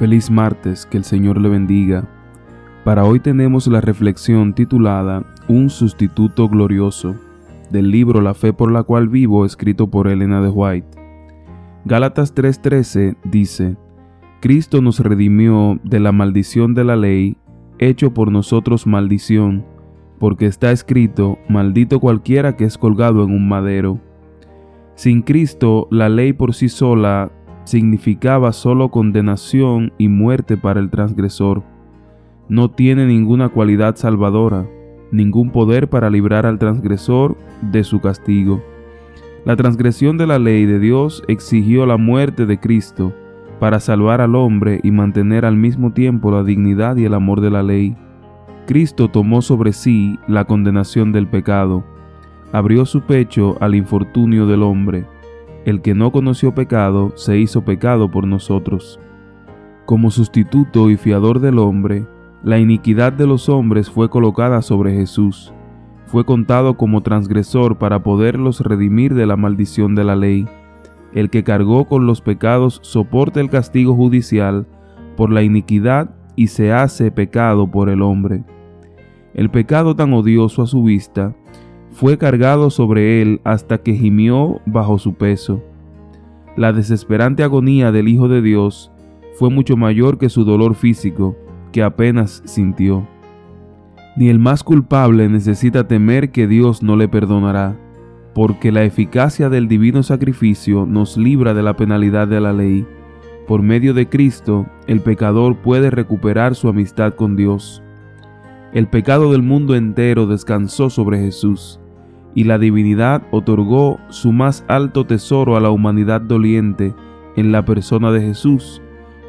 Feliz martes, que el Señor le bendiga. Para hoy tenemos la reflexión titulada Un sustituto glorioso, del libro La fe por la cual vivo, escrito por Elena de White. Gálatas 3:13 dice, Cristo nos redimió de la maldición de la ley, hecho por nosotros maldición, porque está escrito, maldito cualquiera que es colgado en un madero. Sin Cristo, la ley por sí sola significaba solo condenación y muerte para el transgresor. No tiene ninguna cualidad salvadora, ningún poder para librar al transgresor de su castigo. La transgresión de la ley de Dios exigió la muerte de Cristo para salvar al hombre y mantener al mismo tiempo la dignidad y el amor de la ley. Cristo tomó sobre sí la condenación del pecado, abrió su pecho al infortunio del hombre, el que no conoció pecado se hizo pecado por nosotros. Como sustituto y fiador del hombre, la iniquidad de los hombres fue colocada sobre Jesús. Fue contado como transgresor para poderlos redimir de la maldición de la ley. El que cargó con los pecados soporta el castigo judicial por la iniquidad y se hace pecado por el hombre. El pecado tan odioso a su vista fue cargado sobre él hasta que gimió bajo su peso. La desesperante agonía del Hijo de Dios fue mucho mayor que su dolor físico, que apenas sintió. Ni el más culpable necesita temer que Dios no le perdonará, porque la eficacia del divino sacrificio nos libra de la penalidad de la ley. Por medio de Cristo, el pecador puede recuperar su amistad con Dios. El pecado del mundo entero descansó sobre Jesús, y la divinidad otorgó su más alto tesoro a la humanidad doliente en la persona de Jesús,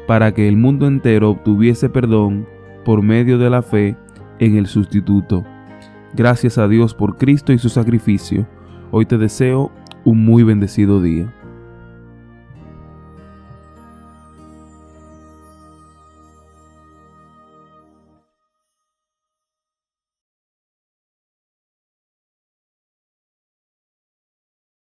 para que el mundo entero obtuviese perdón por medio de la fe en el sustituto. Gracias a Dios por Cristo y su sacrificio. Hoy te deseo un muy bendecido día.